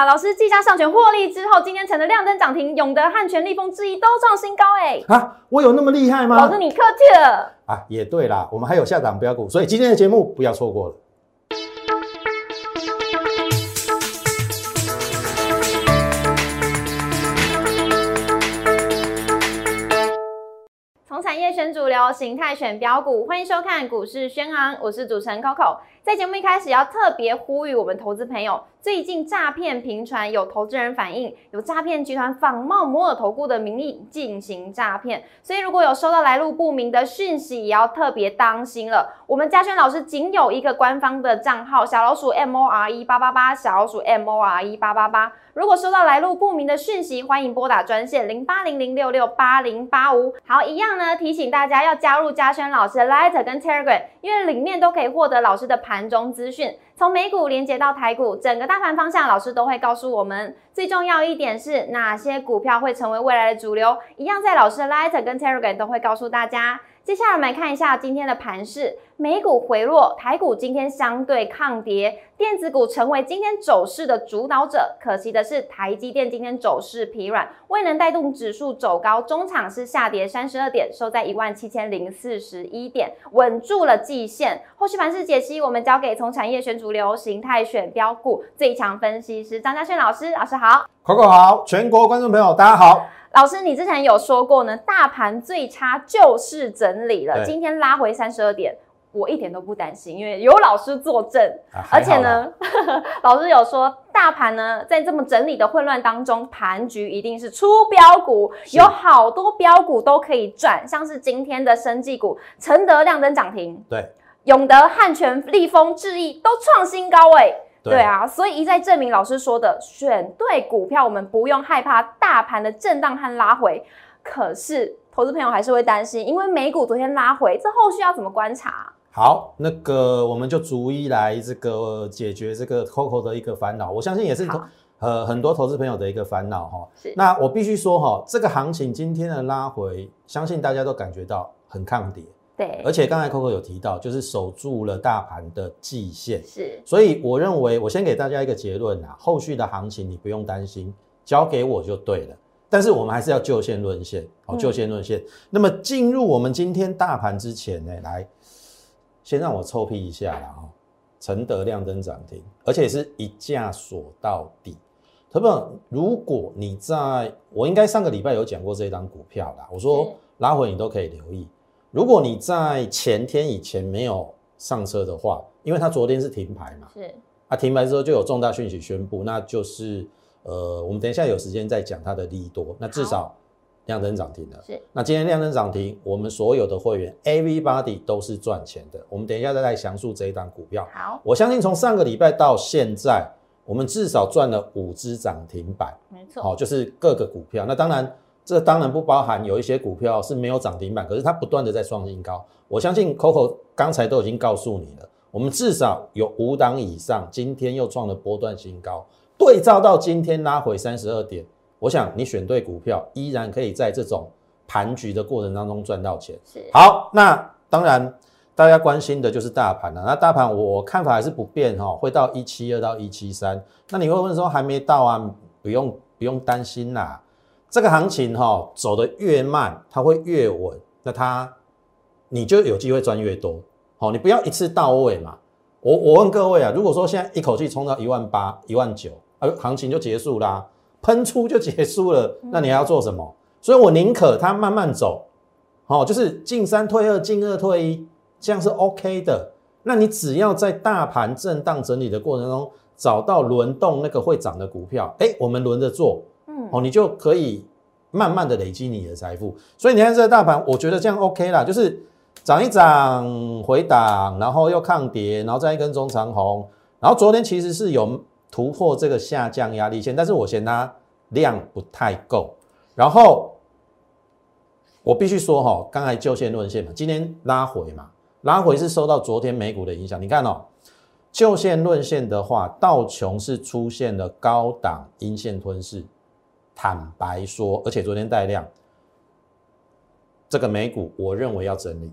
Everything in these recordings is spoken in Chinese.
哇，老师，技嘉上权获利之后，今天成了亮灯涨停，永德、汉泉、立丰、智毅都创新高哎！啊，我有那么厉害吗？老师，你客气了啊，也对啦，我们还有下档标股，所以今天的节目不要错过了。从产业选主流，形态选标股，欢迎收看股市宣昂，我是主持人 Coco。在节目一开始，要特别呼吁我们投资朋友，最近诈骗频传，有投资人反映有诈骗集团仿冒摩尔投顾的名义进行诈骗，所以如果有收到来路不明的讯息，也要特别当心了。我们嘉轩老师仅有一个官方的账号，小老鼠 M O R E 八八八，小老鼠 M O R E 八八八。如果收到来路不明的讯息，欢迎拨打专线零八零零六六八零八五。好，一样呢，提醒大家要加入嘉轩老师的 Light 跟 Telegram，因为里面都可以获得老师的盘中资讯，从美股连接到台股，整个大盘方向，老师都会告诉我们。最重要一点是哪些股票会成为未来的主流，一样在老师的 Light 跟 Telegram 都会告诉大家。接下来我们来看一下今天的盘势，美股回落，台股今天相对抗跌，电子股成为今天走势的主导者。可惜的是，台积电今天走势疲软，未能带动指数走高，中场是下跌三十二点，收在一万七千零四十一点，稳住了季线。后续盘势解析，我们交给从产业选主流、形态选标股最强分析师张家轩老师，老师好，Coco 好，全国观众朋友大家好。老师，你之前有说过呢，大盘最差就是整理了。今天拉回三十二点，我一点都不担心，因为有老师坐镇。而且呢，老师有说，大盘呢在这么整理的混乱当中，盘局一定是出标股，有好多标股都可以赚，像是今天的生技股，承德亮灯涨停，对，永德、汉泉、立丰、智毅都创新高哎。对啊，所以一再证明老师说的，选对股票，我们不用害怕大盘的震荡和拉回。可是投资朋友还是会担心，因为美股昨天拉回，这后续要怎么观察？好，那个我们就逐一来这个解决这个 Coco 的一个烦恼，我相信也是呃很多投资朋友的一个烦恼哈。是。那我必须说哈，这个行情今天的拉回，相信大家都感觉到很抗跌。对，而且刚才 Coco 有提到，就是守住了大盘的季线，是，所以我认为，我先给大家一个结论啊，后续的行情你不用担心，交给我就对了。但是我们还是要就线论线，哦，就线论线。那么进入我们今天大盘之前呢，来，先让我臭屁一下啦，哈，承德亮灯涨停，而且是一价锁到底。特别如果你在我应该上个礼拜有讲过这一张股票啦，我说拉回你都可以留意。如果你在前天以前没有上车的话，因为它昨天是停牌嘛，是啊，停牌之后就有重大讯息宣布，那就是呃，我们等一下有时间再讲它的利多。那至少亮灯涨停了，是。那今天亮灯涨停，我们所有的会员 everybody 都是赚钱的。我们等一下再来详述这一档股票。好，我相信从上个礼拜到现在，我们至少赚了五只涨停板，没错。好，就是各个股票。那当然。这当然不包含有一些股票是没有涨停板，可是它不断的在创新高。我相信 Coco 刚才都已经告诉你了，我们至少有五档以上，今天又创了波段新高。对照到今天拉回三十二点，我想你选对股票，依然可以在这种盘局的过程当中赚到钱。是好，那当然大家关心的就是大盘了。那大盘我看法还是不变哈，会到一七二到一七三。那你会问说还没到啊？不用不用担心啦。这个行情哈走得越慢，它会越稳，那它你就有机会赚越多。好，你不要一次到位嘛。我我问各位啊，如果说现在一口气冲到一万八、一万九，啊，行情就结束啦，喷出就结束了，那你还要做什么？所以我宁可它慢慢走，好，就是进三退二，进二退一，这样是 OK 的。那你只要在大盘震荡整理的过程中找到轮动那个会涨的股票，哎，我们轮着做。嗯哦，你就可以慢慢的累积你的财富。所以你看这个大盘，我觉得这样 OK 啦，就是涨一涨回档，然后又抗跌，然后再一根中长红，然后昨天其实是有突破这个下降压力线，但是我嫌它量不太够。然后我必须说哈，刚才就线论线嘛，今天拉回嘛，拉回是受到昨天美股的影响。你看哦，就线论线的话，道琼是出现了高档阴线吞噬。坦白说，而且昨天带量，这个美股我认为要整理。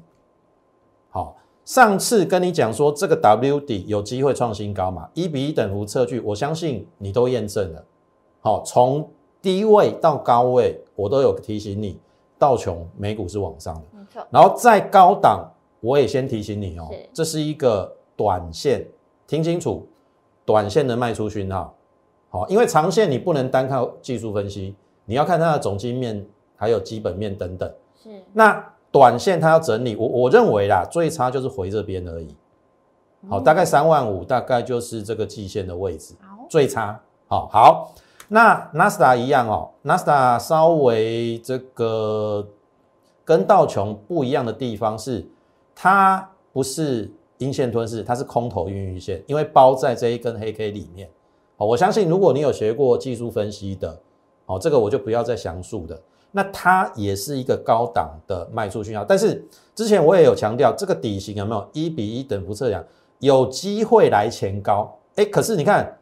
好，上次跟你讲说这个 W 底有机会创新高嘛，一比一等幅测距，我相信你都验证了。好，从低位到高位，我都有提醒你，道琼美股是往上的。没错，然后在高档，我也先提醒你哦是，这是一个短线，听清楚，短线的卖出讯号。好，因为长线你不能单靠技术分析，你要看它的总经面还有基本面等等。是那短线它要整理，我我认为啦，最差就是回这边而已。好，大概三万五，大概就是这个季线的位置，好，最差。好，好，那纳斯达一样哦，纳斯达稍微这个跟道琼不一样的地方是，它不是阴线吞噬，它是空头孕育线，因为包在这一根黑 K 里面。好，我相信如果你有学过技术分析的，好，这个我就不要再详述的。那它也是一个高档的卖出讯号，但是之前我也有强调，这个底型有没有一比一等幅测量，有机会来前高。哎，可是你看，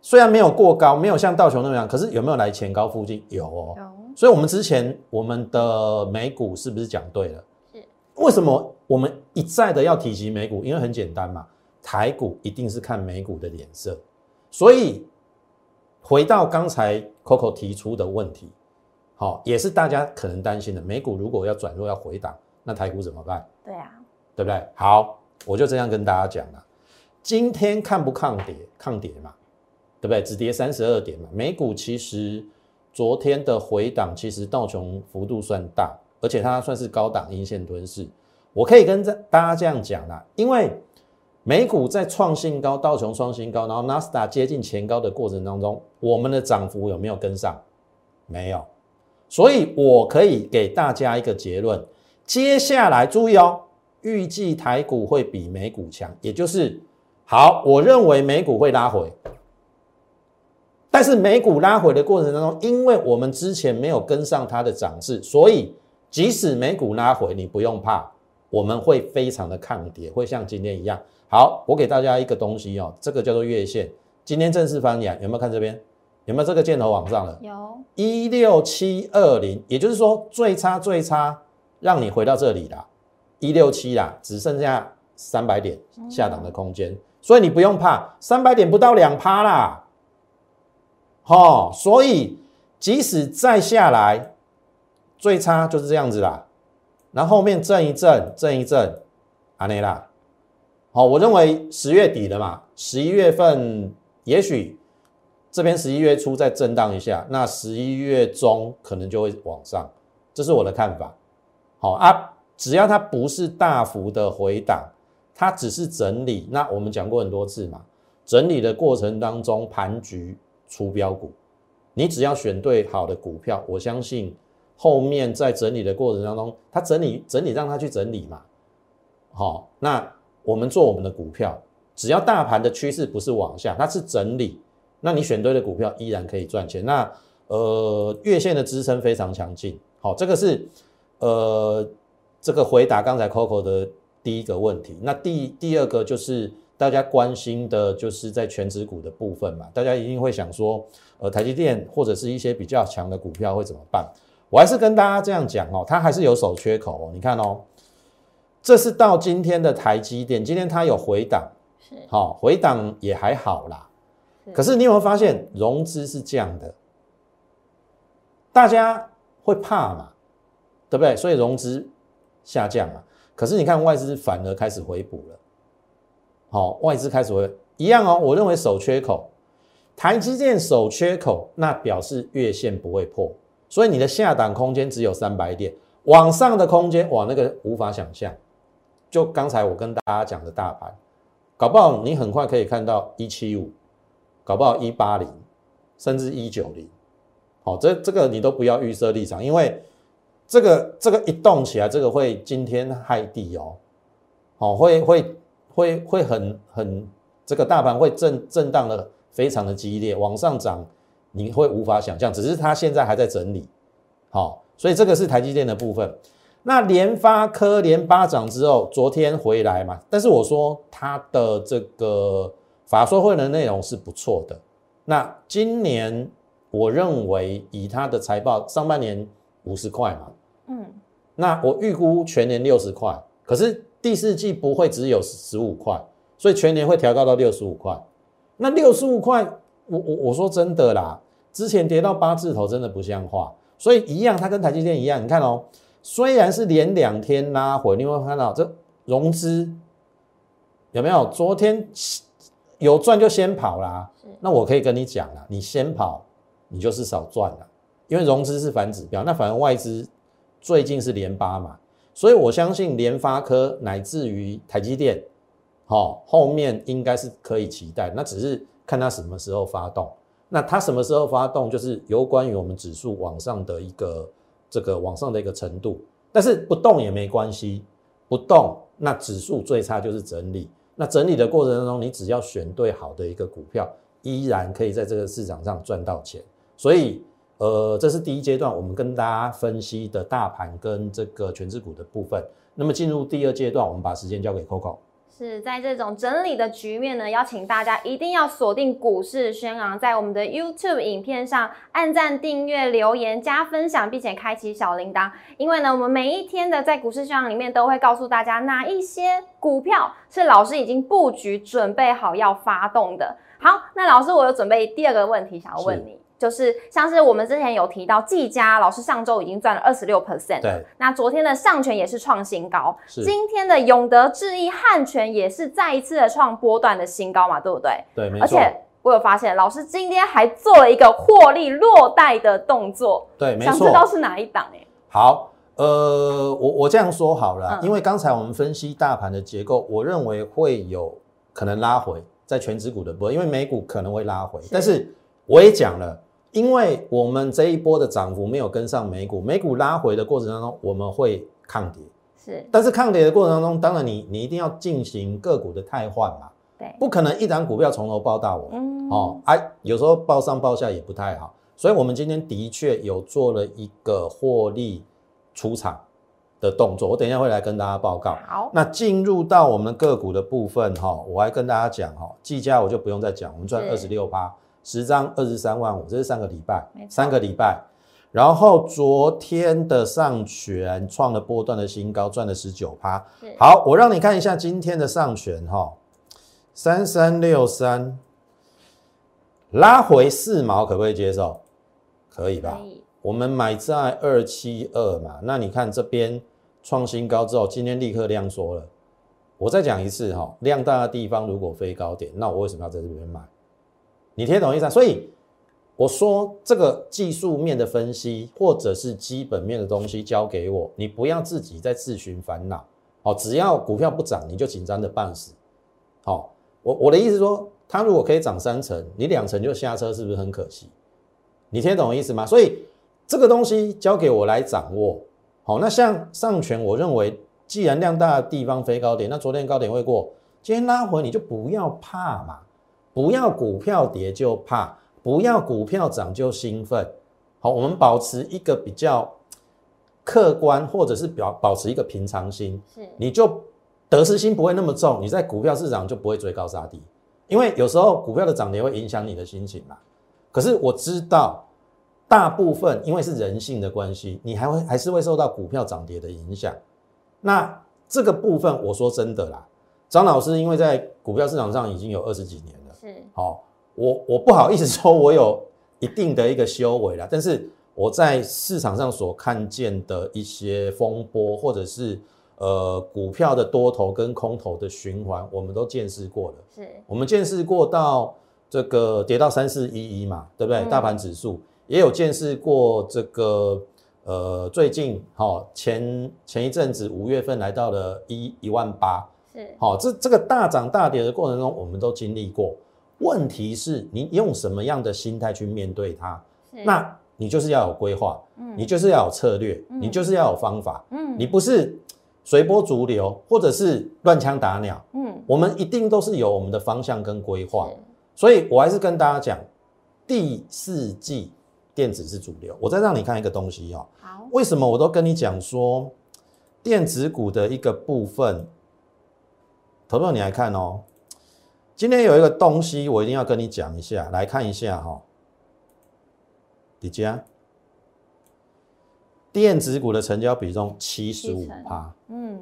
虽然没有过高，没有像道琼那样，可是有没有来前高附近？有哦。有所以，我们之前我们的美股是不是讲对了？是。为什么我们一再的要提及美股？因为很简单嘛，台股一定是看美股的脸色。所以，回到刚才 Coco 提出的问题，好、也是大家可能担心的。美股如果要转弱要回档，那台股怎么办？对啊，对不对？好，我就这样跟大家讲了。今天看不抗跌？抗跌嘛，对不对？只跌三十二点嘛。美股其实昨天的回档，其实道琼幅度算大，而且它算是高档阴线吞噬。我可以跟这大家这样讲啦，因为美股在创新高，道琼创新高，然后纳斯达接近前高的过程当中，我们的涨幅有没有跟上？没有。所以我可以给大家一个结论：接下来注意哦，预计台股会比美股强，也就是好，我认为美股会拉回。但是美股拉回的过程当中，因为我们之前没有跟上它的涨势，所以即使美股拉回，你不用怕，我们会非常的抗跌，会像今天一样。好，我给大家一个东西哦，这个叫做月线，今天正式翻阳，有没有看这边？有没有这个箭头往上了？有。一六七二零，也就是说最差最差，让你回到这里啦，一六七啦，只剩下三百点下档的空间，所以你不用怕，三百点不到两趴啦，哦，所以即使再下来，最差就是这样子啦，然后后面震一震，震一震，安内啦，好，我认为十月底了嘛，十一月份也许。这边十一月初再震荡一下，那十一月中可能就会往上，这是我的看法。好啊，只要它不是大幅的回档，它只是整理。那我们讲过很多次嘛，整理的过程当中盘局出标股，你只要选对好的股票，我相信后面在整理的过程当中，它整理整理让它去整理嘛。好，那我们做我们的股票，只要大盘的趋势不是往下，它是整理。那你选对的股票依然可以赚钱。那呃，月线的支撑非常强劲。好，这个是呃，这个回答刚才 Coco 的第一个问题。那第第二个就是大家关心的，就是在全指股的部分嘛，大家一定会想说，呃，台积电或者是一些比较强的股票会怎么办？我还是跟大家这样讲哦，它还是有守缺口哦。你看哦，这是到今天的台积电，今天它有回档，是好、回档也还好啦。可是你有没有发现融资是这样的？大家会怕嘛，对不对？所以融资下降嘛。可是你看外资反而开始回补了，好、外资开始回一样哦。我认为守缺口，台积电守缺口，那表示月线不会破，所以你的下档空间只有三百点，往上的空间哇，那个无法想象。就刚才我跟大家讲的大盘，搞不好你很快可以看到一七五。搞不好一八零，甚至一九零，好，这这个你都不要预设立场，因为这个这个一动起来，这个会惊天骇地哦，好，会会会会很很这个大盘会震震荡的非常的激烈，往上涨你会无法想象，只是它现在还在整理，好，所以这个是台积电的部分。那联发科连八涨之后，昨天回来嘛，但是我说它的这个。法说会的内容是不错的。那今年我认为以它的财报，上半年五十块嘛，嗯，那我预估全年六十块。可是第四季不会只有十五块，所以全年会调高到六十五块。那六十五块，我我我说真的啦，之前跌到八字头真的不像话，所以一样，它跟台积电一样，你看哦，虽然是连两天拉回，你会看到这融资有没有？昨天有赚就先跑啦。那我可以跟你讲了，你先跑，你就是少赚了，因为融资是反指标，那反而外资最近是连八嘛，所以我相信联发科乃至于台积电，好，后面应该是可以期待，那只是看它什么时候发动，那它什么时候发动，就是有关于我们指数往上的一个这个往上的一个程度，但是不动也没关系，不动那指数最差就是整理，那整理的过程当中，你只要选对好的一个股票。依然可以在这个市场上赚到钱，所以呃，这是第一阶段我们跟大家分析的大盘跟这个全资股的部分。那么进入第二阶段，我们把时间交给 Coco。是在这种整理的局面呢，邀请大家一定要锁定股市轩昂，在我们的 YouTube 影片上按赞、订阅、留言、加分享，并且开启小铃铛。因为呢，我们每一天的在股市轩昂里面都会告诉大家哪一些股票是老师已经布局准备好要发动的。好，那老师，我有准备第二个问题想要问你，就是像是我们之前有提到技嘉，老师上周已经赚了二十六 percent，对，那昨天的上权也是创新高，今天的永德智毅汉权也是再一次的创波段的新高嘛，对不对？对，没错。而且我有发现，老师今天还做了一个获利落袋的动作，对，没错。想知道是哪一档？哎，好，呃，我我这样说好了，因为刚才我们分析大盘的结构，我认为会有可能拉回。在全指股的波，因为美股可能会拉回，但是我也讲了，因为我们这一波的涨幅没有跟上美股，美股拉回的过程当中，我们会抗跌，是，但是抗跌的过程当中，当然你你一定要进行个股的汰换嘛，对，不可能一档股票从头报到尾，嗯，哦，哎，有时候报上报下也不太好，所以我们今天的确有做了一个获利出场。的动作，我等一下会来跟大家报告。好，那进入到我们个股的部分哈，我还跟大家讲哈，技嘉我就不用再讲，我们赚二十六八，十张二十三万五，这是三个礼拜，三个礼拜。然后昨天的上权创了波段的新高，赚了十九趴。好，我让你看一下今天的上权哈，三三六三，拉回四毛，可不可以接受？可以吧？可以。我们买在二七二嘛，那你看这边。创新高之后，今天立刻量缩了。我再讲一次哈，量大的地方如果飞高点，那我为什么要在这边买？你听懂意思啊？所以我说这个技术面的分析或者是基本面的东西交给我，你不要自己在自寻烦恼。好，只要股票不涨，你就紧张的半死。好，我我的意思说，它如果可以涨三成，你两成就下车，是不是很可惜？你听懂意思吗？所以这个东西交给我来掌握。好，那像上权，我认为既然量大的地方飞高点，那昨天高点会过，今天拉回你就不要怕嘛，不要股票跌就怕，不要股票涨就兴奋。好，我们保持一个比较客观，或者是表保持一个平常心，是你就得失心不会那么重，你在股票市场就不会追高杀低，因为有时候股票的涨跌会影响你的心情嘛。可是我知道。大部分因为是人性的关系，你还会还是会受到股票涨跌的影响。那这个部分，我说真的啦，张老师因为在股票市场上已经有二十几年了，是好，我我不好意思说我有一定的一个修为啦，但是我在市场上所看见的一些风波，或者是呃股票的多头跟空头的循环，我们都见识过了。是我们见识过到这个跌到三四一一嘛，对不对？大盘指数。也有见识过这个，呃，最近哈前前一阵子五月份来到了一一万八，是好，这这个大涨大跌的过程中，我们都经历过。问题是你用什么样的心态去面对它？那你就是要有规划，嗯，你就是要有策略，你就是要有方法，嗯，你不是随波逐流或者是乱枪打鸟，嗯，我们一定都是有我们的方向跟规划。所以我还是跟大家讲，第四季。电子是主流，我再让你看一个东西哦。好，为什么我都跟你讲说电子股的一个部分？投票你来看哦。今天有一个东西，我一定要跟你讲一下，来看一下哈。李佳，电子股的成交比重七十五趴。嗯，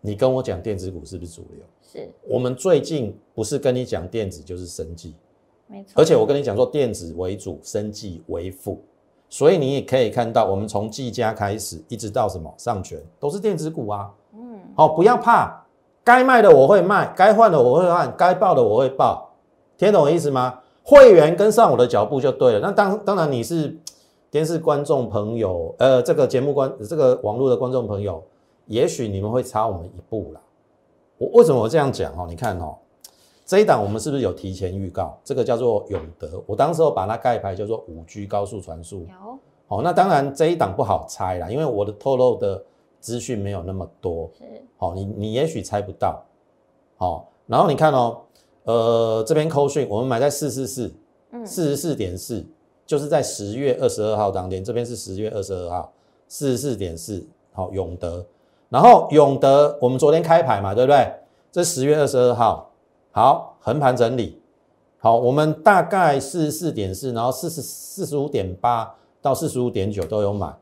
你跟我讲电子股是不是主流？是。我们最近不是跟你讲电子就是生技，没错，而且我跟你讲说电子为主，生技为辅，所以你也可以看到，我们从技嘉开始一直到什么上权都是电子股啊。嗯，好、不要怕，该卖的我会卖，该换的我会换，该报的我会报，听懂我意思吗？会员跟上我的脚步就对了。那当当然你是电视观众朋友，呃，这个节目观这个网络的观众朋友，也许你们会差我们一步啦。我为什么我这样讲哦？你看哦，这一档我们是不是有提前预告？这个叫做永德，我当时候把它盖牌叫做五 G 高速传输。有好、那当然这一档不好猜啦，因为我的透露的资讯没有那么多。是。好、你你也许猜不到，好、然后你看哦，呃，这边扣讯我们买在四四四，嗯。四十四点四，就是在十月二十二号当天，这边是十月二十二号，四十四点四，好，永德，然后永德我们昨天开牌嘛，对不对？这十月二十二号，好，横盘整理，好，我们大概四十四点四，然后四十四十五点八到四十五点九都有买，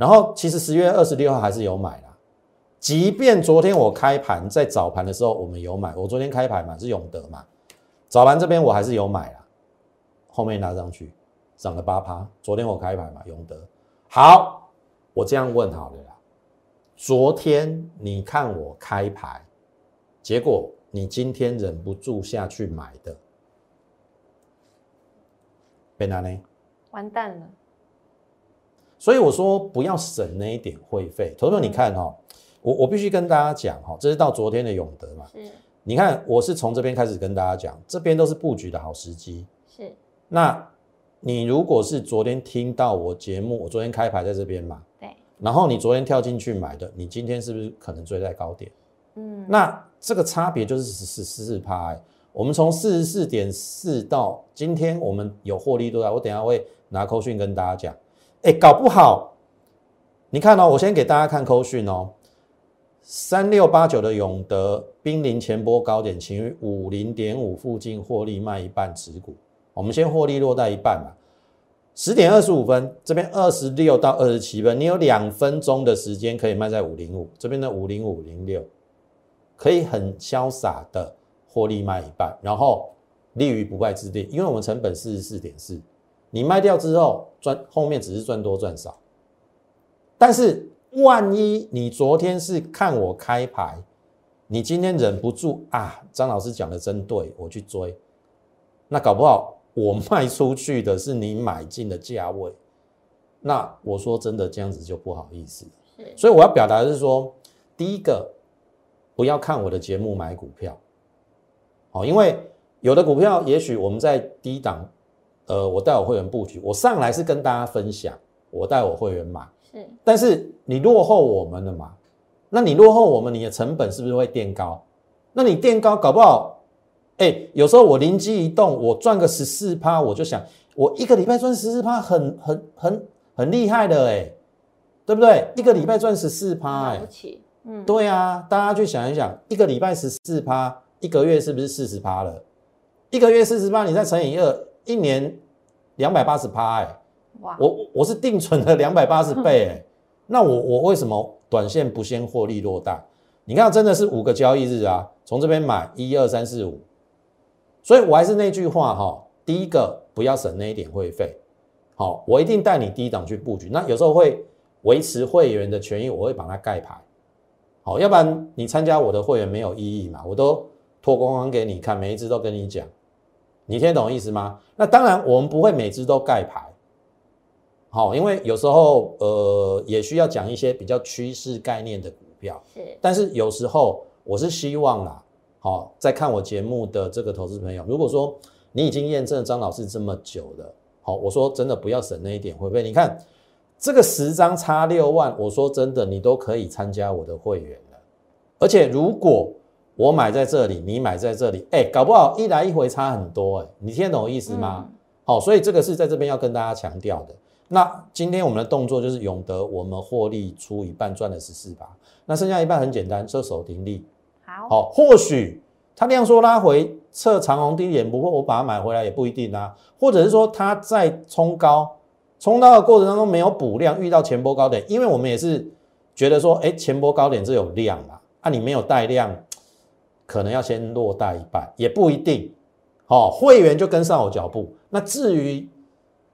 然后其实十月二十六号还是有买啦。即便昨天我开盘在早盘的时候我们有买，我昨天开盘嘛是永德嘛，早盘这边我还是有买啦，后面拿上去涨了八趴。昨天我开盘嘛，永德好，我这样问好了啦，昨天你看我开牌，结果你今天忍不住下去买的，被哪呢？完蛋了，所以我说不要省那一点会费。投资，你看哈、哦，我我必须跟大家讲哈、哦，这是到昨天的永德嘛。是你看，我是从这边开始跟大家讲，这边都是布局的好时机。是那你如果是昨天听到我节目，我昨天开牌在这边嘛，对，然后你昨天跳进去买的，你今天是不是可能追在高点？嗯，那这个差别就是十十四趴、欸。我们从四十四点四到今天，我们有获利多少？我等一下会拿扣讯跟大家讲。哎、搞不好，你看哦，我先给大家看扣讯哦。三六八九的永德濒临前波高点，请于五零点五附近获利卖一半持股。我们先获利落在一半嘛。十点二十五分，这边二十六到二十七分，你有两分钟的时间可以卖在五零五，这边的五零五零六，可以很潇洒的获利卖一半，然后立于不败之地，因为我们成本四十四点四，你卖掉之后赚后面只是赚多赚少，但是万一你昨天是看我开牌，你今天忍不住啊，张老师讲的真对，我去追，那搞不好我卖出去的是你买进的价位，那我说真的这样子就不好意思。是。所以我要表达的是说，第一个不要看我的节目买股票，好，因为有的股票也许我们在低档，呃，我带我会员布局，我上来是跟大家分享，我带我会员买，是但是你落后我们了嘛？那你落后我们，你的成本是不是会垫高？那你垫高，搞不好，哎，有时候我灵机一动，我赚个十四趴，我就想，我一个礼拜赚十四趴，很很很很厉害的哎，对不对？一个礼拜赚十四趴，哎嗯，对啊，大家去想一想，一个礼拜十四趴，一个月是不是四十趴了？一个月四十趴，你再乘以二，一年两百八十趴，哎，哇，我我是定存了两百八十倍，哎，那我我为什么短线不先获利落袋？你看，真的是五个交易日啊，从这边买一二三四五，所以我还是那句话哈，第一个不要省那一点会费，好，我一定带你低档去布局。那有时候会维持会员的权益，我会把它盖牌，好，要不然你参加我的会员没有意义嘛，我都脱光光给你看，每一只都跟你讲，你听得懂意思吗？那当然我们不会每只都盖牌。好，因为有时候呃也需要讲一些比较趋势概念的股票，是但是有时候我是希望啦，好、在看我节目的这个投资朋友，如果说你已经验证了张老师这么久了，好、我说真的不要省那一点会不会？你看这个十张差六万，我说真的你都可以参加我的会员了，而且如果我买在这里，你买在这里，哎，搞不好一来一回差很多，哎，你听得懂我意思吗？嗯好、所以这个是在这边要跟大家强调的。那今天我们的动作就是永德，我们获利出一半，赚了十四吧，那剩下一半很简单，设手停利。好，好、或许它量缩拉回测长红低点不过，我把它买回来也不一定啊。或者是说它在冲高，冲高的过程当中没有补量，遇到前波高点，因为我们也是觉得说，哎，前波高点这有量嘛，啊，你没有带量，可能要先落袋一半，也不一定。哦，会员就跟上我脚步。那至于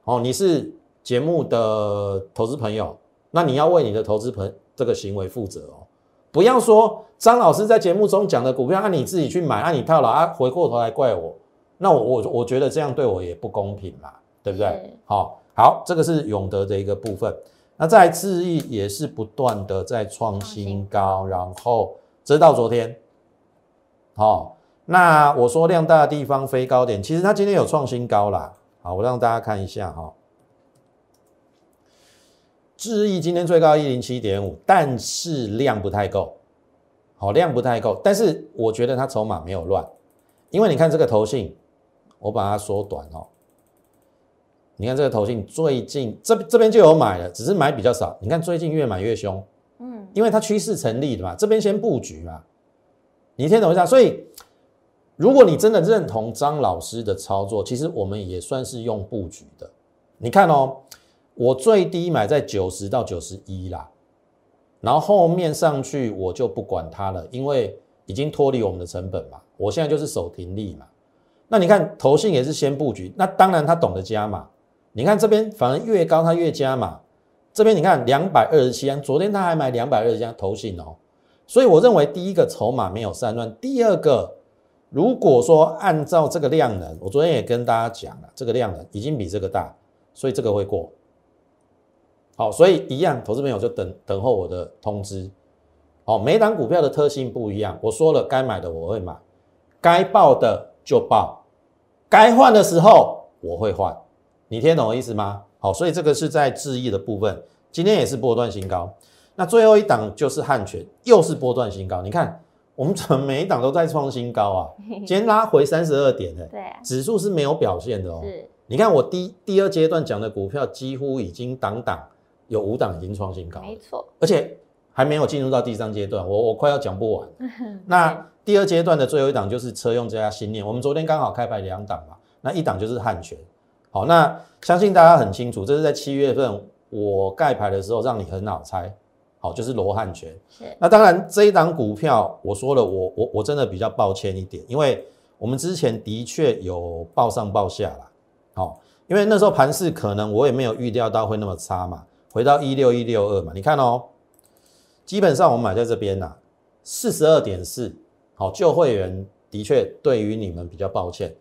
哦，你是节目的投资朋友，那你要为你的投资朋这个行为负责哦。不要说张老师在节目中讲的股票，按你自己去买，按你套牢啊，回过头来怪我，那我我我觉得这样对我也不公平嘛，对不对？好，好，这个是永德的一个部分。那在智毅也是不断的在创新高，然后直到昨天，好，那我说量大的地方飞高点，其实它今天有创新高啦。好，我让大家看一下哈。智毅今天最高一零七点五，但是量不太够，好量不太够，但是我觉得它筹码没有乱，因为你看这个头信，我把它缩短哦。你看这个头信最近这这边就有买了，只是买比较少。你看最近越买越凶，嗯，因为它趋势成立的嘛，这边先布局嘛，你听懂一下。所以如果你真的认同张老师的操作，其实我们也算是用布局的。你看哦。我最低买在九十到九十一啦，然后后面上去我就不管它了，因为已经脱离我们的成本嘛。我现在就是守停利嘛。那你看投信也是先布局，那当然他懂得加码。你看这边反而越高他越加码，这边你看两百二十七安，昨天他还买两百二十七投信哦。所以我认为第一个筹码没有散乱，第二个如果说按照这个量能，我昨天也跟大家讲了，这个量能已经比这个大，所以这个会过。好，所以一样，投资朋友就等等候我的通知。好，每档股票的特性不一样。我说了，该买的我会买，该报的就报，该换的时候我会换。你听懂我意思吗？好，所以这个是在质疑的部分，今天也是波段新高。那最后一档就是汉泉，又是波段新高。你看，我们怎么每一档都在创新高啊？今天拉回三十二点的，对，指数是没有表现的哦。是，你看我第第二阶段讲的股票几乎已经挡挡。有五档已经创新高，没错，而且还没有进入到第三阶段，我我快要讲不完。那第二阶段的最后一档就是车用这家新念，我们昨天刚好开牌两档嘛，那一档就是汉泉。好，那相信大家很清楚，这是在七月份我盖牌的时候让你很好猜，好，就是罗汉拳。是，那当然这一档股票我说了，我我我真的比较抱歉一点，因为我们之前的确有报上报下了，好，因为那时候盘势可能我也没有预料到会那么差嘛。回到一六一六二嘛，你看哦，基本上我们买在这边呐，四十二点四，好，旧会员的确对于你们比较抱歉，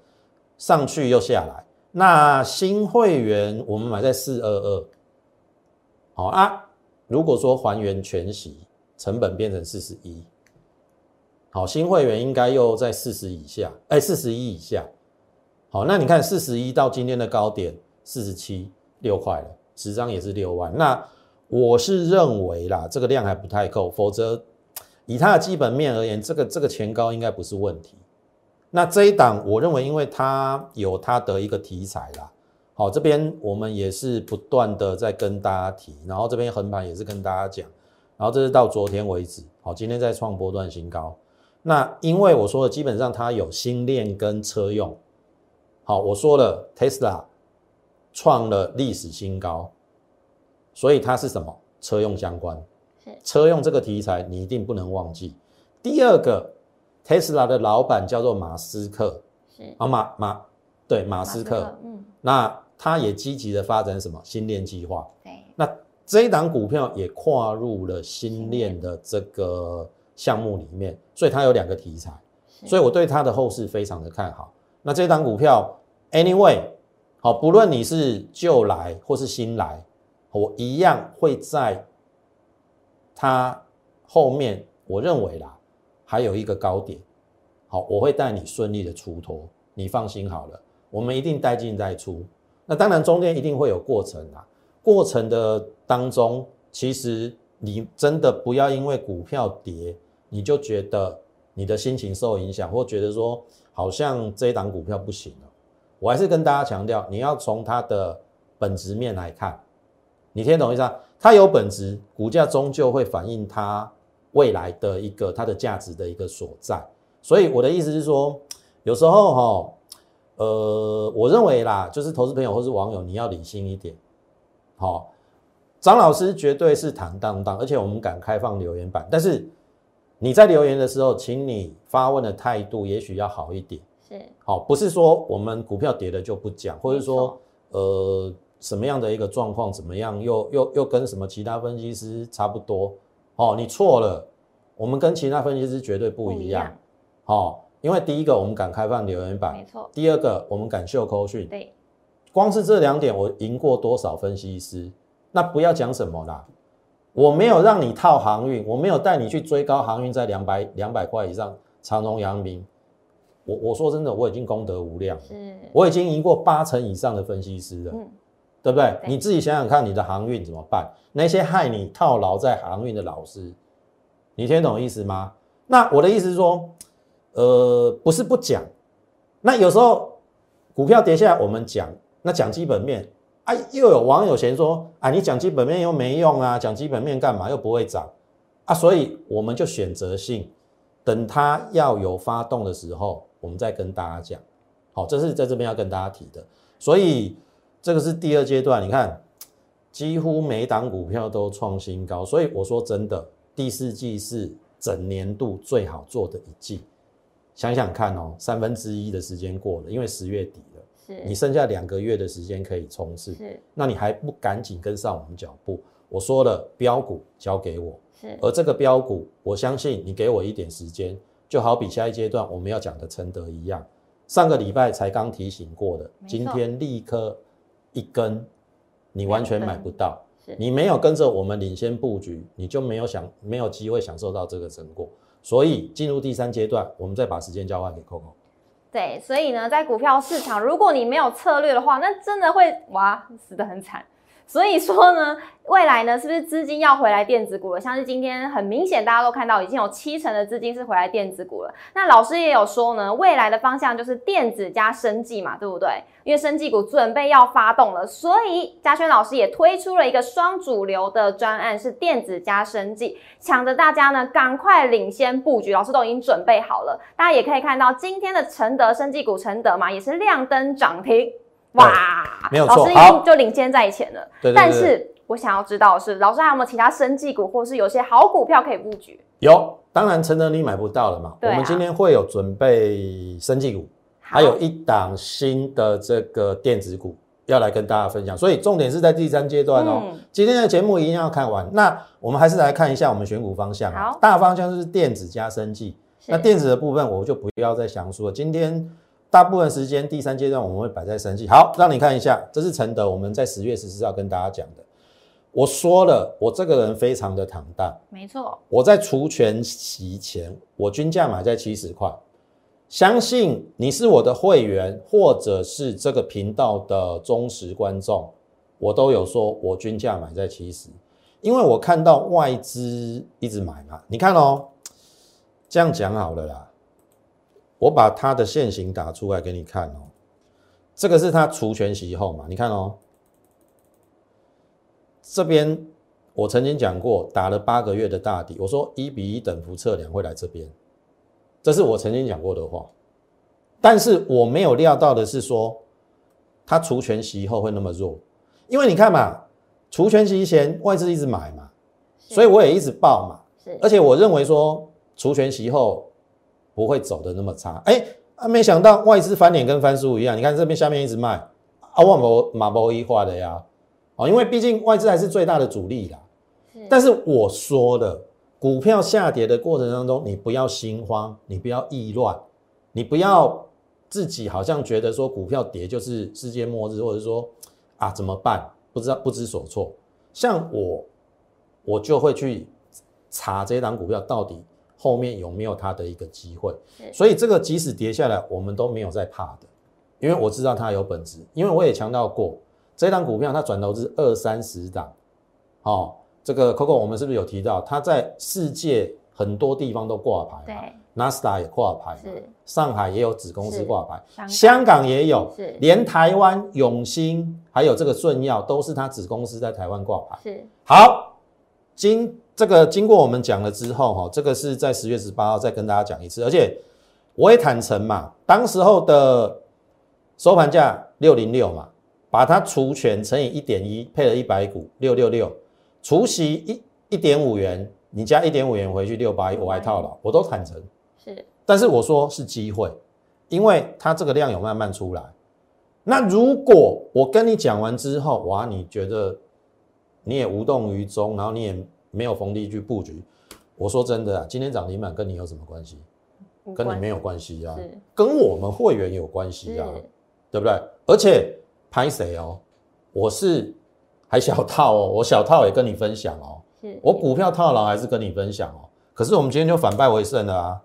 上去又下来。那新会员我们买在四二二，好啊。如果说还原全息，成本变成四十一，好，新会员应该又在四十以下，哎，四十一以下。好，那你看四十一到今天的高点四十七，六块了。十张也是六万，那我是认为啦，这个量还不太够，否则以它的基本面而言，这个这个前高应该不是问题。那这一档，我认为因为它有它的一个题材啦，好，这边我们也是不断的在跟大家提，然后这边横盘也是跟大家讲，然后这是到昨天为止，好，今天在创波段新高。那因为我说的基本上它有新链跟车用，好，我说了 Tesla。创了历史新高，所以它是什么？车用相关，车用这个题材你一定不能忘记。第二个，Tesla 的老板叫做马斯克，是啊马马对马斯克，嗯，那他也积极的发展什么新链计划，对，那这一档股票也跨入了新链的这个项目里面，所以它有两个题材，所以我对它的后市非常的看好。那这档股票，Anyway。好，不论你是旧来或是新来，我一样会在它后面。我认为啦，还有一个高点。好，我会带你顺利的出脱，你放心好了。我们一定带进带出。那当然中间一定会有过程啦。过程的当中，其实你真的不要因为股票跌，你就觉得你的心情受影响，或觉得说好像这一档股票不行了。我还是跟大家强调，你要从它的本质面来看，你听懂意思啊？它有本质，股价终究会反映它未来的一个它的价值的一个所在。所以我的意思是说，有时候哈，呃，我认为啦，就是投资朋友或是网友，你要理性一点。好，张老师绝对是坦荡荡，而且我们敢开放留言板，但是你在留言的时候，请你发问的态度也许要好一点。是好，不是说我们股票跌了就不讲，或者没说呃什么样的一个状况怎么样，又又又跟什么其他分析师差不多。哦，你错了，我们跟其他分析师绝对不一样。哦，因为第一个我们敢开放留言板没，错，第二个我们敢秀扣讯，对，光是这两点，我赢过多少分析师？那不要讲什么啦，我没有让你套航运，我没有带你去追高航运在两百两百块以上，长荣、阳明。我我说真的，我已经功德无量了，是，我已经赢过八成以上的分析师了，嗯，对不对？对你自己想想看，你的航运怎么办？那些害你套牢在航运的老师，你听懂意思吗？那我的意思是说，呃，不是不讲，那有时候股票跌下来，我们讲，那讲基本面，啊，又有网友嫌说，啊，你讲基本面又没用啊，讲基本面干嘛？又不会涨啊，所以我们就选择性，等它要有发动的时候，我们再跟大家讲。好，这是在这边要跟大家提的，所以这个是第二阶段，你看，几乎每档股票都创新高，所以我说真的，第四季是整年度最好做的一季。想想看哦，三分之一的时间过了，因为十月底了，是，你剩下两个月的时间可以冲刺，是那你还不赶紧跟上我们脚步？我说了，标股交给我，是而这个标股，我相信你给我一点时间，就好比下一阶段我们要讲的承德一样，上个礼拜才刚提醒过的，今天立刻一根，你完全买不到，是你没有跟着我们领先布局，你就没有享没有机会享受到这个成果。所以进入第三阶段，我们再把时间交换给 Coco。对，所以呢，在股票市场，如果你没有策略的话，那真的会哇死得很惨。所以说呢，未来呢，是不是资金要回来电子股了？像是今天很明显，大家都看到已经有七成的资金是回来电子股了。那老师也有说呢，未来的方向就是电子加生技嘛，对不对？因为生技股准备要发动了，所以嘉轩老师也推出了一个双主流的专案，是电子加生技，抢着大家呢赶快领先布局。老师都已经准备好了，大家也可以看到今天的承德生技股承德嘛，也是亮灯涨停。哇，没有错老师已就领先在前了。对对对但是我想要知道的是，老师还有没有其他生技股，或是有些好股票可以布局？有，当然承德你买不到了嘛。我们今天会有准备生技股，好还有一档新的这个电子股要来跟大家分享，所以重点是在第三阶段哦。嗯今天的节目一定要看完。那我们还是来看一下我们选股方向啊好，大方向就是电子加生技。那电子的部分我就不要再详述了。今天大部分时间第三阶段我们会摆在生技。好，让你看一下，这是承德，我们在十月十四号跟大家讲的。我说了，我这个人非常的坦荡。没错，我在除权息前，我均价买在七十块。相信你是我的会员，或者是这个频道的忠实观众，我都有说我均价买在七十，因为我看到外资一直买嘛。你看哦，这样讲好了啦，我把它的线型打出来给你看哦。这个是它除权息后嘛？你看哦，这边我曾经讲过，打了八个月的大底，我说一比一等幅测量会来这边，这是我曾经讲过的话。但是我没有料到的是说，它除权息后会那么弱，因为你看嘛，除权息前外资一直买嘛，所以我也一直报嘛，是而且我认为说除权息后不会走的那么差，哎、啊，没想到外资翻脸跟翻书一样，你看这边下面一直卖，啊，万博马博一化的呀，哦，因为毕竟外资还是最大的主力啦。是但是我说了，股票下跌的过程当中，你不要心慌，你不要意乱，你不要自己好像觉得说股票跌就是世界末日，或者说啊怎么办，不知道不知所措。像我，我就会去查这档股票到底后面有没有它的一个机会。所以这个即使跌下来，我们都没有在怕的，因为我知道它有本质。因为我也强调过，这档股票它转投资二三十档，哦，这个 Coco 我们是不是有提到，它在世界很多地方都挂牌嘛对，纳斯达也挂牌嘛，是。上海也有子公司是。挂牌，香港。也有，是。连台湾永兴还有这个顺耀都是它子公司在台湾挂牌。是。好，经这个经过我们讲了之后，哈，这个是在十月十八号再跟大家讲一次，而且我也坦诚嘛，当时候的收盘价六零六嘛，把它除权乘以一点一，配了一百股六六六，除息一一点五元，你加一点五元回去六八一，我还套了，我都坦诚。是，但是我说是机会，因为它这个量有慢慢出来。那如果我跟你讲完之后，哇，你觉得你也无动于衷，然后你也没有逢低去布局，我说真的啊，今天涨停板跟你有什么关系？跟你没有关系啊，跟我们会员有关系啊，对不对？而且拍谁哦？我是还小套哦，我小套也跟你分享哦。我股票套牢还是跟你分享哦。可是我们今天就反败为胜了啊！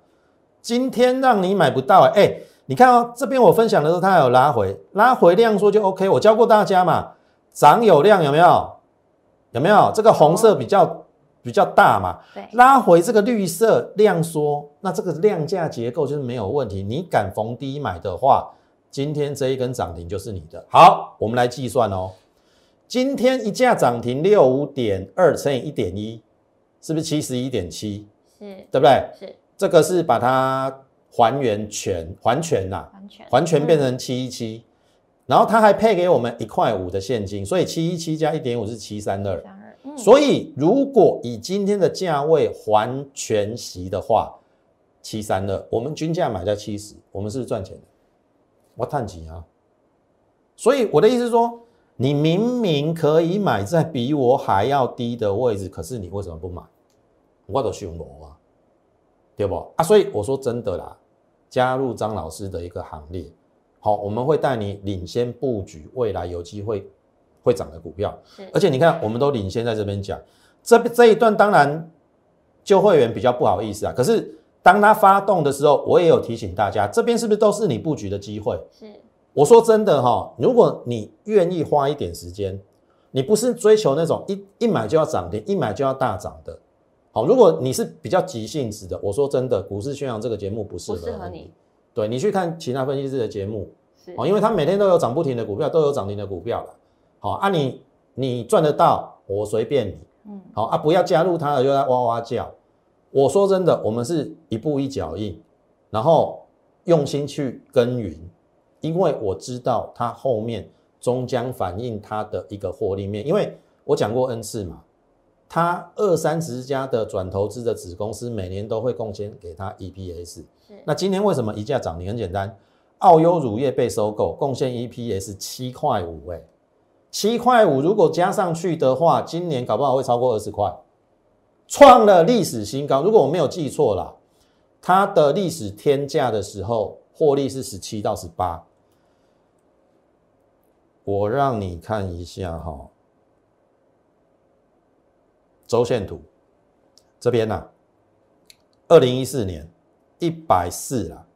今天让你买不到哎，你看哦，这边我分享的时候它有拉回，拉回量说就 OK。我教过大家嘛，涨有量有没有？有没有？这个红色比较比较大嘛？对，拉回这个绿色量缩，那这个量价结构就是没有问题。你敢逢低买的话，今天这一根涨停就是你的。好，我们来计算哦。今天一价涨停六五点二乘以一点一，是不是七十一点七？是，对不对？是，这个是把它还原全，还全呐，还全，还全变成七一七，然后它还配给我们一块五的现金，所以七一七加一点五是七三二。所以如果以今天的价位还全息的话，七三二，我们均价买在七十，我们是赚钱的。我叹几啊？所以我的意思是说，你明明可以买在比我还要低的位置，可是你为什么不买？我都凶我啊，对不啊？所以我说真的啦，加入张老师的一个行列，好，我们会带你领先布局未来有机会会涨的股票。而且你看，我们都领先在这边讲，这这一段当然旧会员比较不好意思啊。可是当他发动的时候，我也有提醒大家，这边是不是都是你布局的机会？是。我说真的哈，如果你愿意花一点时间，你不是追求那种一一买就要涨停，一买就要大涨的。好，如果你是比较急性子的，我说真的，股市宣扬这个节目不适合你。对你去看其他分析师的节目，哦，因为他每天都有涨不停的股票，都有涨停的股票了。好啊，你你赚得到，我随便你。嗯，好啊，不要加入他了，又在哇哇叫。我说真的，我们是一步一脚印，然后用心去耕耘，因为我知道它后面终将反映它的一个获利面，因为我讲过 N 次嘛。它二三十家的转投资的子公司，每年都会贡献给它 EPS。那今天为什么一价涨停？很简单，澳优乳业被收购，贡献 EPS 七块五。哎，七块五如果加上去的话，今年搞不好会超过二十块，创了历史新高。如果我没有记错啦，它的历史天价的时候，获利是十七到十八。我让你看一下哈。周线图这边呢，二零一四年一百四了。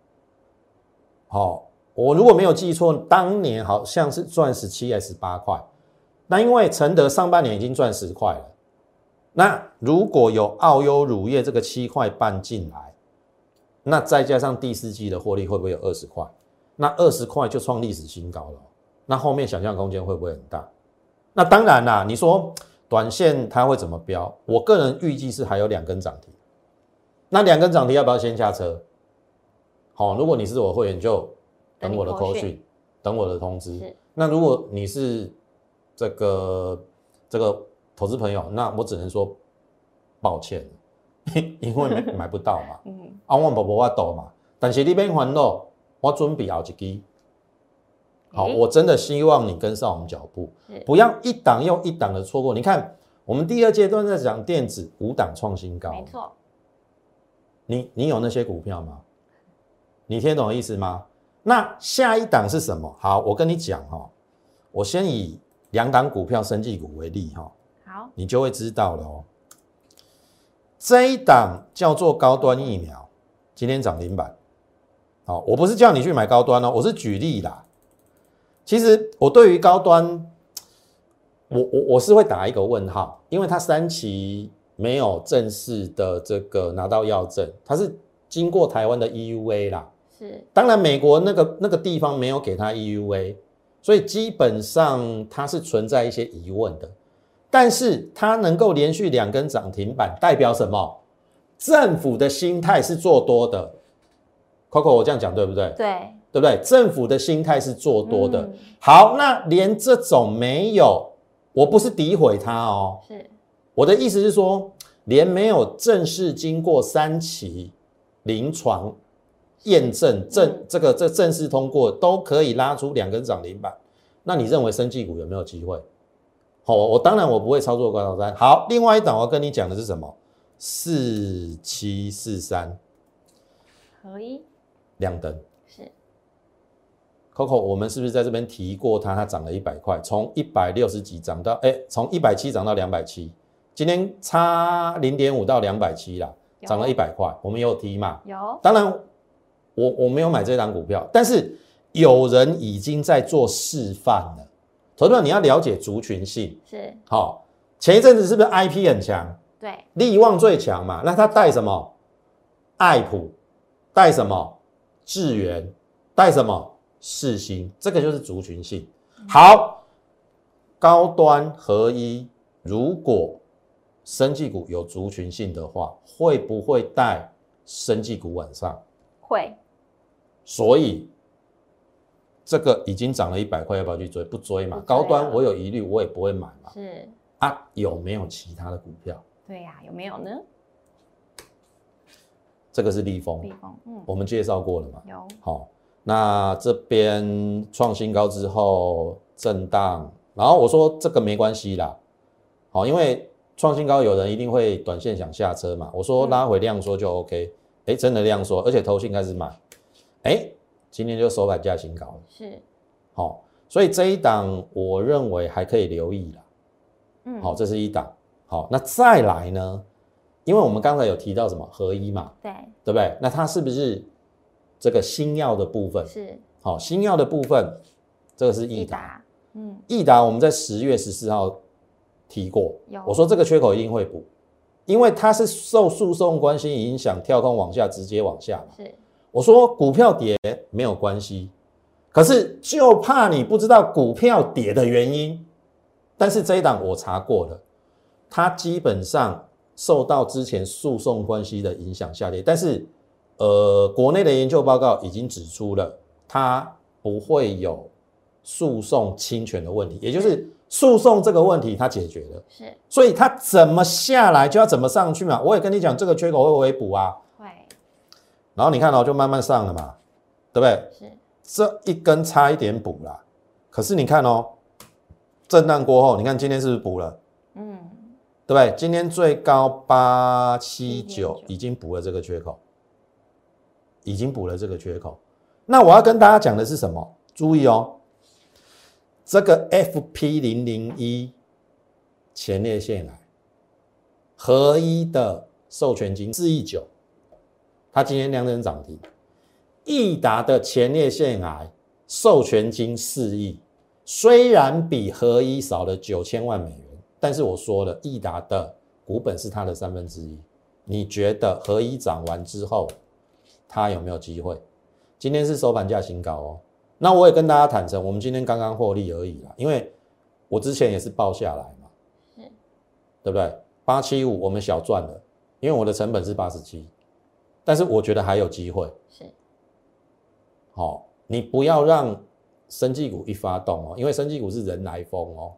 好，我如果没有记错，当年好像是赚十七还是八块。那因为承德上半年已经赚十块了，那如果有澳优乳业这个七块半进来，那再加上第四季的获利，会不会有二十块？那二十块就创历史新高了。那后面想象空间会不会很大？那当然啦，你说。短线它会怎么标？我个人预计是还有两根涨停，那两根涨停要不要先下车？好，如果你是我会员，就等我的口讯，等我的通知。那如果你是这个这个投资朋友，那我只能说抱歉，因为买不到嘛。嗯，阿旺宝宝我抖嘛，但是你别烦咯，我准备后一支。好，我真的希望你跟上我们脚步，不要一档又一档的错过。你看，我们第二阶段在讲电子五档创新高，没错。你你有那些股票吗？你听懂意思吗？那下一档是什么？好，我跟你讲哈，我先以两档股票生技股为例哈，好，你就会知道了哦。这一档叫做高端疫苗，今天涨停板。好，我不是叫你去买高端哦，我是举例啦。其实我对于高端，我我我是会打一个问号，因为它三期没有正式的这个拿到药证，它是经过台湾的 EUA 啦。是，当然美国那个那个地方没有给他 EUA，所以基本上它是存在一些疑问的。但是它能够连续两根涨停板，代表什么？政府的心态是做多的。Coco，我这样讲对不对？对。对不对？政府的心态是做多的。好，那连这种没有，我不是诋毁他哦。是，我的意思是说，连没有正式经过三期临床验证正这个这正式通过，都可以拉出两根涨停板，那你认为生技股有没有机会？好，我当然我不会操作关头山。好，另外一档我要跟你讲的是什么？四七四三合一亮灯。是 Coco，我们是不是在这边提过它？它涨了一百块，从一百六十几涨到哎，从一百七涨到两百七，今天差零点五到两百七啦，有涨了一百块。我们有提嘛？有当然，我我没有买这档股票，但是有人已经在做示范了。投资者你要了解族群性，是好、前一阵子是不是 IP 很强？对力旺最强嘛，那他带什么？爱普，带什么？智源，带什么？世新，这个就是族群性。好，高端合一，如果生技股有族群性的话，会不会带生技股往上？会所以这个已经涨了一百块，要不要去追？不追嘛。追啊高端我有疑虑，我也不会买嘛。是啊，有没有其他的股票？对呀、有没有呢？这个是立丰，立丰嗯我们介绍过了嘛。有好，那这边创新高之后震荡，然后我说这个没关系啦，好，因为创新高有人一定会短线想下车嘛，我说嗯拉回量缩就 OK，哎、真的量缩，而且投信开始买，哎、今天就收盘价新高了，是好，所以这一档我认为还可以留意啦，嗯好，这是一档，好，那再来呢，因为我们刚才有提到什么合一嘛，对对不对？那它是不是这个新药的部分？是好，新药的部分，这个是益益达。嗯益达我们在十月十四号提过有，我说这个缺口一定会补，因为它是受诉讼关系影响，跳空往下直接往下嘛。是我说股票跌没有关系，可是就怕你不知道股票跌的原因。但是这一档我查过了，它基本上受到之前诉讼关系的影响下跌，但是呃，国内的研究报告已经指出了，它不会有诉讼侵权的问题，也就是诉讼这个问题它解决了，是所以它怎么下来就要怎么上去嘛。我也跟你讲，这个缺口会不会补啊？会然后你看哦，就慢慢上了嘛，对不对？是这一根差一点补啦，可是你看哦，震荡过后，你看今天是不是补了？嗯对不对？今天最高八七九已经补了这个缺口，已经补了这个缺口。那我要跟大家讲的是什么？注意哦，这个 FP 零零一前列腺癌合一的授权金四亿九，它今天量增涨停。益达的前列腺癌授权金四亿，虽然比合一少了九千万美元，但是我说了，益达的股本是它的三分之一。你觉得合一涨完之后，它有没有机会？今天是收盘价新高哦。那我也跟大家坦诚，我们今天刚刚获利而已啦，因为我之前也是报下来嘛，是对不对？八七五我们小赚了，因为我的成本是八十七，但是我觉得还有机会。是好、你不要让生技股一发动哦，因为生技股是人来疯哦，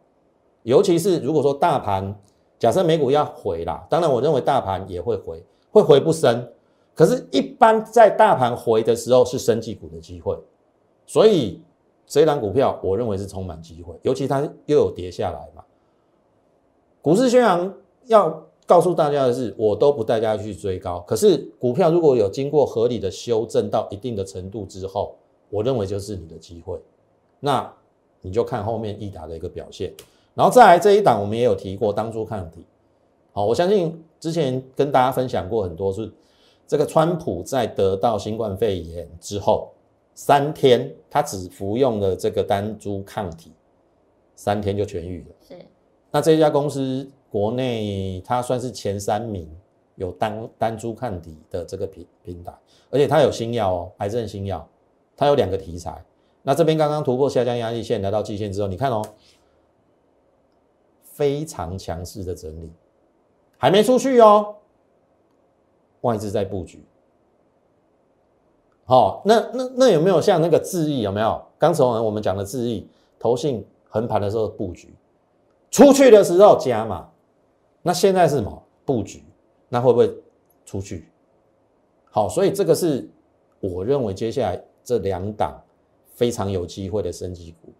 尤其是如果说大盘假设美股要回啦，当然我认为大盘也会回，会回不深，可是，一般在大盘回的时候是生技股的机会，所以这一档股票我认为是充满机会，尤其它又有跌下来嘛。股市宣扬要告诉大家的是，我都不带大家去追高，可是股票如果有经过合理的修正到一定的程度之后，我认为就是你的机会。那你就看后面益达的一个表现，然后再来这一档我们也有提过当初抗体。好，我相信之前跟大家分享过很多是这个川普在得到新冠肺炎之后三天，他只服用了这个单株抗体，三天就痊愈了。是那这家公司国内它算是前三名有单单株抗体的这个平平台，而且它有新药哦，癌症新药，它有两个题材。那这边刚刚突破下降压力线来到季线之后，你看哦，非常强势的整理，还没出去哦，外资在布局。好、那那那有没有像那个智毅有没有？刚才我们讲的智毅，投信横盘的时候布局，出去的时候加码，那现在是什么布局？那会不会出去？好，所以这个是我认为接下来这两档非常有机会的升级股。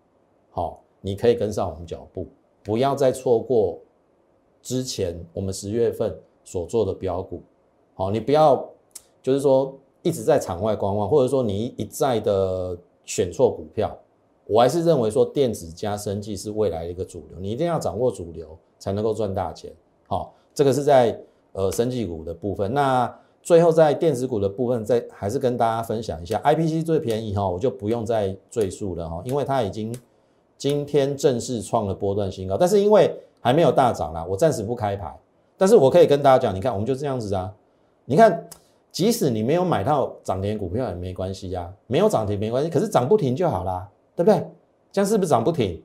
好，你可以跟上我们脚步，不要再错过之前我们十月份所做的标股。好，你不要就是说一直在场外观望，或者说你一再的选错股票。我还是认为说电子加生技是未来的一个主流，你一定要掌握主流才能够赚大钱。好，这个是在呃生技股的部分。那最后在电子股的部分，再还是跟大家分享一下，IPC 最便宜哈，我就不用再赘述了哈，因为它已经今天正式创了波段新高，但是因为还没有大涨啦，我暂时不开牌。但是我可以跟大家讲，你看我们就这样子啊，你看即使你没有买到涨停股票也没关系呀，没有涨停没关系，可是涨不停就好啦。对不对？这样是不是涨不停？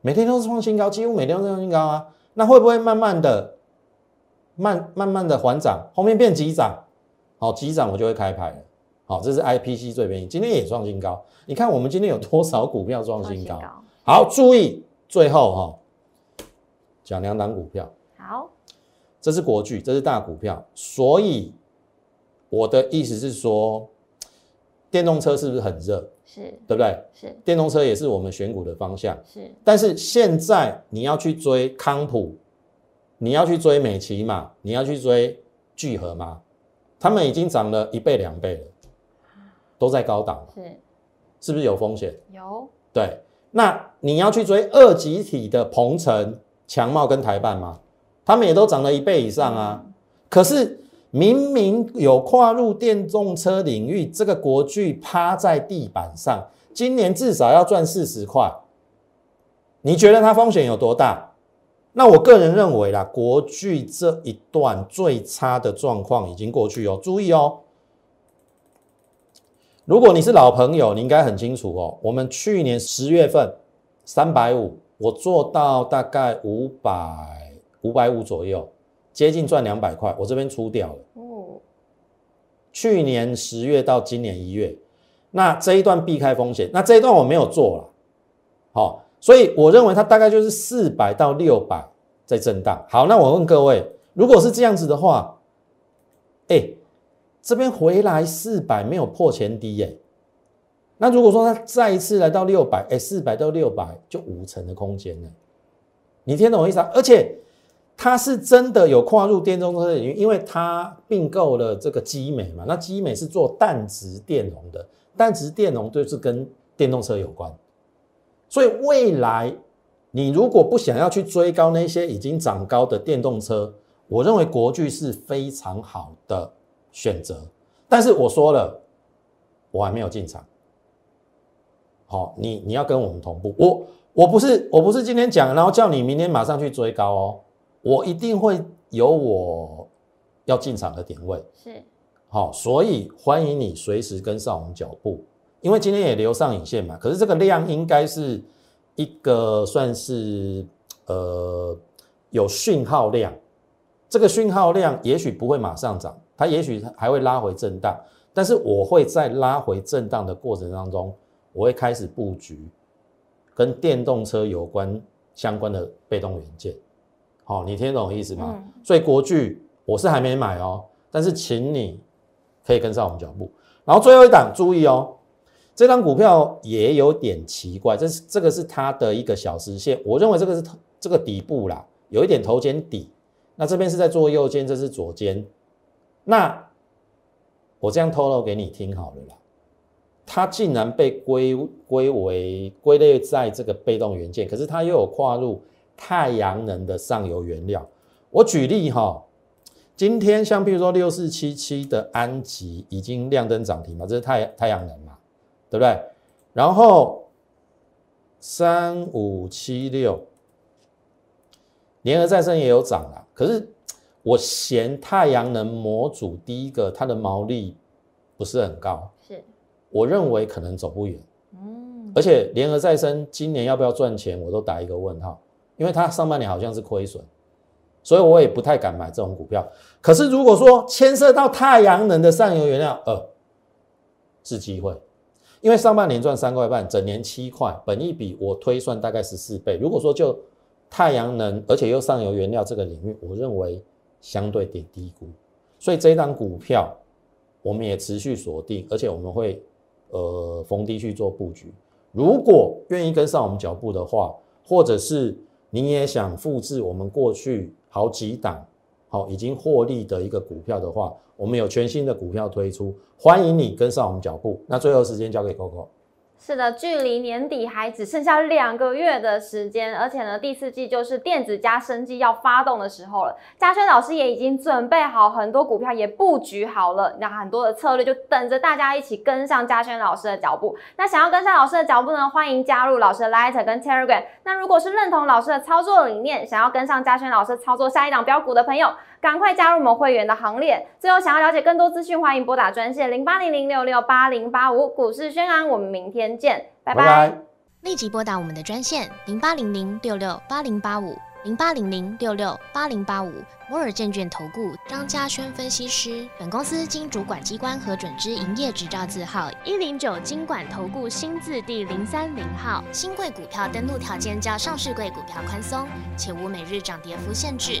每天都是创新高，几乎每天都是创新高啊。那会不会慢慢的、慢慢慢的缓涨，后面变急涨？好，急涨我就会开牌了。好，这是 IPC 最便宜，今天也创新高。你看我们今天有多少股票创新高？好，注意最后哈，讲两档股票。好，这是国巨，这是大股票，所以我的意思是说，电动车是不是很热？是对不对？是电动车也是我们选股的方向。是，但是现在你要去追康普，你要去追美骑马，你要去追聚合吗？他们已经涨了一倍两倍了，都在高档是，是不是有风险？有。对，那你要去追二级体的鹏程、强茂跟台办吗？他们也都涨了一倍以上啊，可是。明明有跨入电动车领域，这个国巨趴在地板上，今年至少要赚四十块。你觉得它风险有多大？那我个人认为啦，国巨这一段最差的状况已经过去哦。注意哦，如果你是老朋友，你应该很清楚哦。我们去年十月份三百五，我做到大概五百五百五左右。接近赚两百块，我这边出掉了。哦，去年十月到今年一月，那这一段避开风险，那这一段我没有做了。好，所以我认为它大概就是四百到六百在震荡。好，那我问各位，如果是这样子的话，哎，这边回来四百没有破前低耶。那如果说它再一次来到六百，哎，四百到六百就五成的空间了？你听懂我意思啊？而且。它是真的有跨入电动车领域，因为它并购了这个基美嘛。那基美是做氮质电容的，氮质电容就是跟电动车有关。所以未来你如果不想要去追高那些已经涨高的电动车，我认为国巨是非常好的选择。但是我说了，我还没有进场。好，你你要跟我们同步。我我不是我不是今天讲，然后叫你明天马上去追高哦。我一定会有我要进场的点位，是好，所以欢迎你随时跟上我们脚步，因为今天也留上影线嘛。可是这个量应该是一个算是呃有讯号量，这个讯号量也许不会马上涨，它也许还会拉回震荡，但是我会在拉回震荡的过程当中，我会开始布局跟电动车有关相关的被动元件。好，你听懂意思吗？所以国巨我是还没买哦，但是请你可以跟上我们脚步。然后最后一档注意哦，这张股票也有点奇怪，这是这个是它的一个小时线，我认为这个是这个底部啦，有一点头肩底。那这边是在做右肩，这是左肩。那我这样透露给你听好了啦，它竟然被归归为归类在这个被动元件，可是它又有跨入。太阳能的上游原料，我举例哈，今天像比如说六四七七的安吉已经亮灯涨停嘛，这是太太阳能嘛，对不对？然后三五七六联合再生也有涨了，可是我嫌太阳能模组第一个它的毛利不是很高，是，我认为可能走不远，嗯，而且联合再生今年要不要赚钱，我都打一个问号。因为它上半年好像是亏损，所以我也不太敢买这种股票。可是如果说牵涉到太阳能的上游原料，呃，是机会。因为上半年赚三块半，整年七块，本一比我推算大概十四倍。如果说就太阳能，而且又上游原料这个领域，我认为相对点低估，所以这一档股票我们也持续锁定，而且我们会呃逢低去做布局。如果愿意跟上我们脚步的话，或者是你也想复制我们过去好几档好已经获利的一个股票的话，我们有全新的股票推出，欢迎你跟上我们脚步。那最后时间交给 Coco。是的，距离年底还只剩下两个月的时间，而且呢，第四季就是电子加生技要发动的时候了。嘉轩老师也已经准备好很多股票，也布局好了，那很多的策略就等着大家一起跟上嘉轩老师的脚步。那想要跟上老师的脚步呢，欢迎加入老师的 Light 跟 Telegram。那如果是认同老师的操作理念，想要跟上嘉轩老师操作下一档标股的朋友，赶快加入我们会员的行列。最后，想要了解更多资讯，欢迎拨打专线零八零零六六八零八五股市宣昂。我们明天见，拜拜。立即拨打我们的专线零八零零六六八零八五零八零零六六八零八五摩尔证券投顾张嘉轩分析师。本公司经主管机关核准之营业执照字号一零九金管投顾新字第零三零号。新贵股票登录条件较上市贵股票宽松，且无每日涨跌幅限制。